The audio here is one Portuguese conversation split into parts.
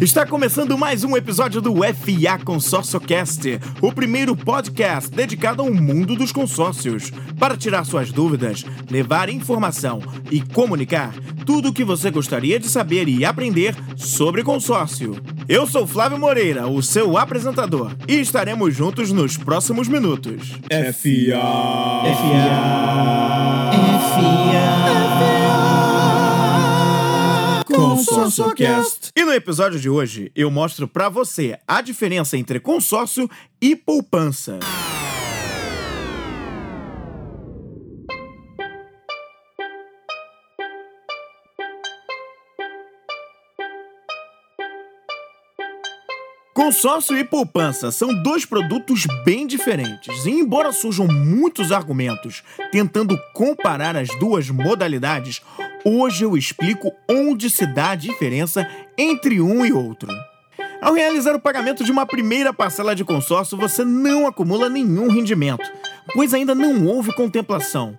Está começando mais um episódio do FA Consórcio Cast, o primeiro podcast dedicado ao mundo dos consórcios, para tirar suas dúvidas, levar informação e comunicar tudo o que você gostaria de saber e aprender sobre consórcio. Eu sou Flávio Moreira, o seu apresentador, e estaremos juntos nos próximos minutos. FA. ConsórcioCast. E no episódio de hoje eu mostro para você a diferença entre consórcio e poupança. Consórcio e poupança são dois produtos bem diferentes, e embora surjam muitos argumentos tentando comparar as duas modalidades, hoje eu explico onde se dá a diferença entre um e outro. Ao realizar o pagamento de uma primeira parcela de consórcio, você não acumula nenhum rendimento, pois ainda não houve contemplação,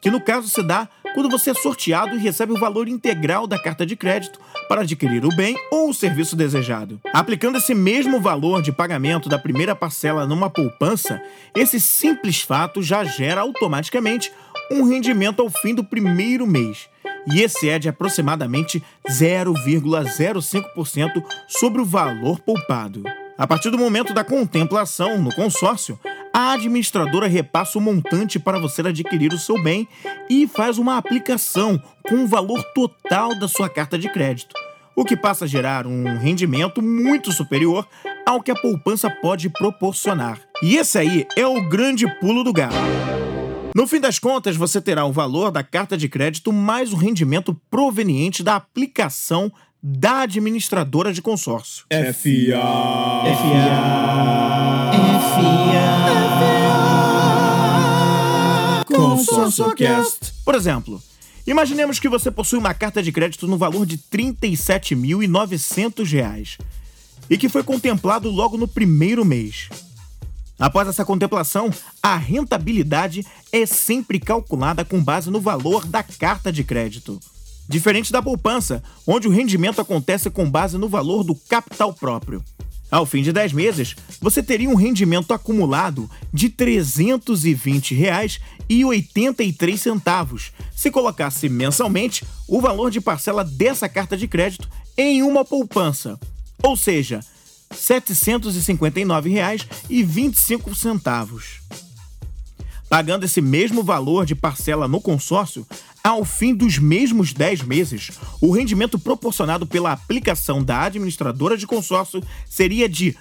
que no caso se dá quando você é sorteado e recebe o valor integral da carta de crédito para adquirir o bem ou o serviço desejado. Aplicando esse mesmo valor de pagamento da primeira parcela numa poupança, esse simples fato já gera automaticamente um rendimento ao fim do primeiro mês e excede aproximadamente 0,05% sobre o valor poupado. A partir do momento da contemplação no consórcio, a administradora repassa o montante para você adquirir o seu bem e faz uma aplicação com o valor total da sua carta de crédito, o que passa a gerar um rendimento muito superior ao que a poupança pode proporcionar. E esse aí é o grande pulo do gato. No fim das contas, você terá o valor da carta de crédito mais o rendimento proveniente da aplicação da administradora de consórcio. FA. ConsórcioCast. Por exemplo, imaginemos que você possui uma carta de crédito no valor de R$ 37.900 e que foi contemplado logo no primeiro mês. Após essa contemplação, a rentabilidade é sempre calculada com base no valor da carta de crédito. Diferente da poupança, onde o rendimento acontece com base no valor do capital próprio. Ao fim de 10 meses, você teria um rendimento acumulado de R$ 320,83 se colocasse mensalmente o valor de parcela dessa carta de crédito em uma poupança, ou seja, 759,25. Pagando esse mesmo valor de parcela no consórcio, ao fim dos mesmos 10 meses, o rendimento proporcionado pela aplicação da administradora de consórcio seria de R$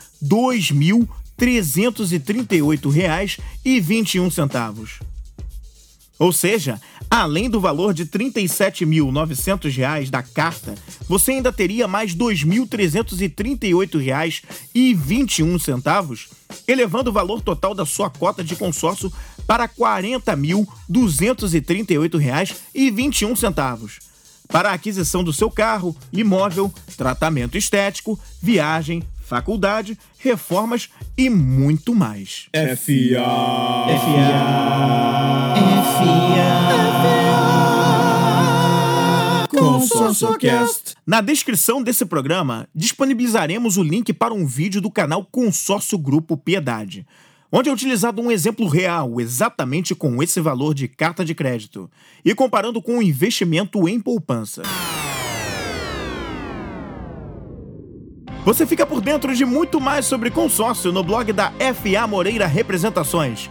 2.338,21. Ou seja, além do valor de R$ 37.900 da carta, você ainda teria mais R$ 2.338,21, elevando o valor total da sua cota de consórcio para R$ 40.238,21 para a aquisição do seu carro, imóvel, tratamento estético, viagem, faculdade, reformas e muito mais. FA. ConsórcioCast. Na descrição desse programa, disponibilizaremos o link para um vídeo do canal Consórcio Grupo Piedade, onde é utilizado um exemplo real exatamente com esse valor de carta de crédito e comparando com o investimento em poupança. Você fica por dentro de muito mais sobre consórcio no blog da FA Moreira Representações,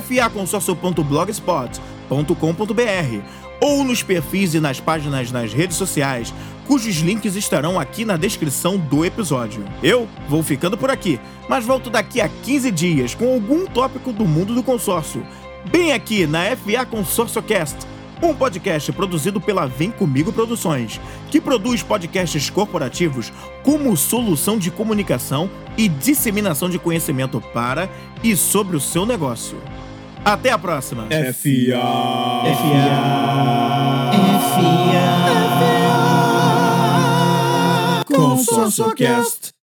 faconsórcio.blogspot.com.br ou nos perfis e nas páginas nas redes sociais, cujos links estarão aqui na descrição do episódio. Eu vou ficando por aqui, mas volto daqui a 15 dias com algum tópico do mundo do consórcio, bem aqui na FA ConsórcioCast, um podcast produzido pela Vem Comigo Produções, que produz podcasts corporativos como solução de comunicação e disseminação de conhecimento para e sobre o seu negócio. Até a próxima! FA. ConsórcioCast.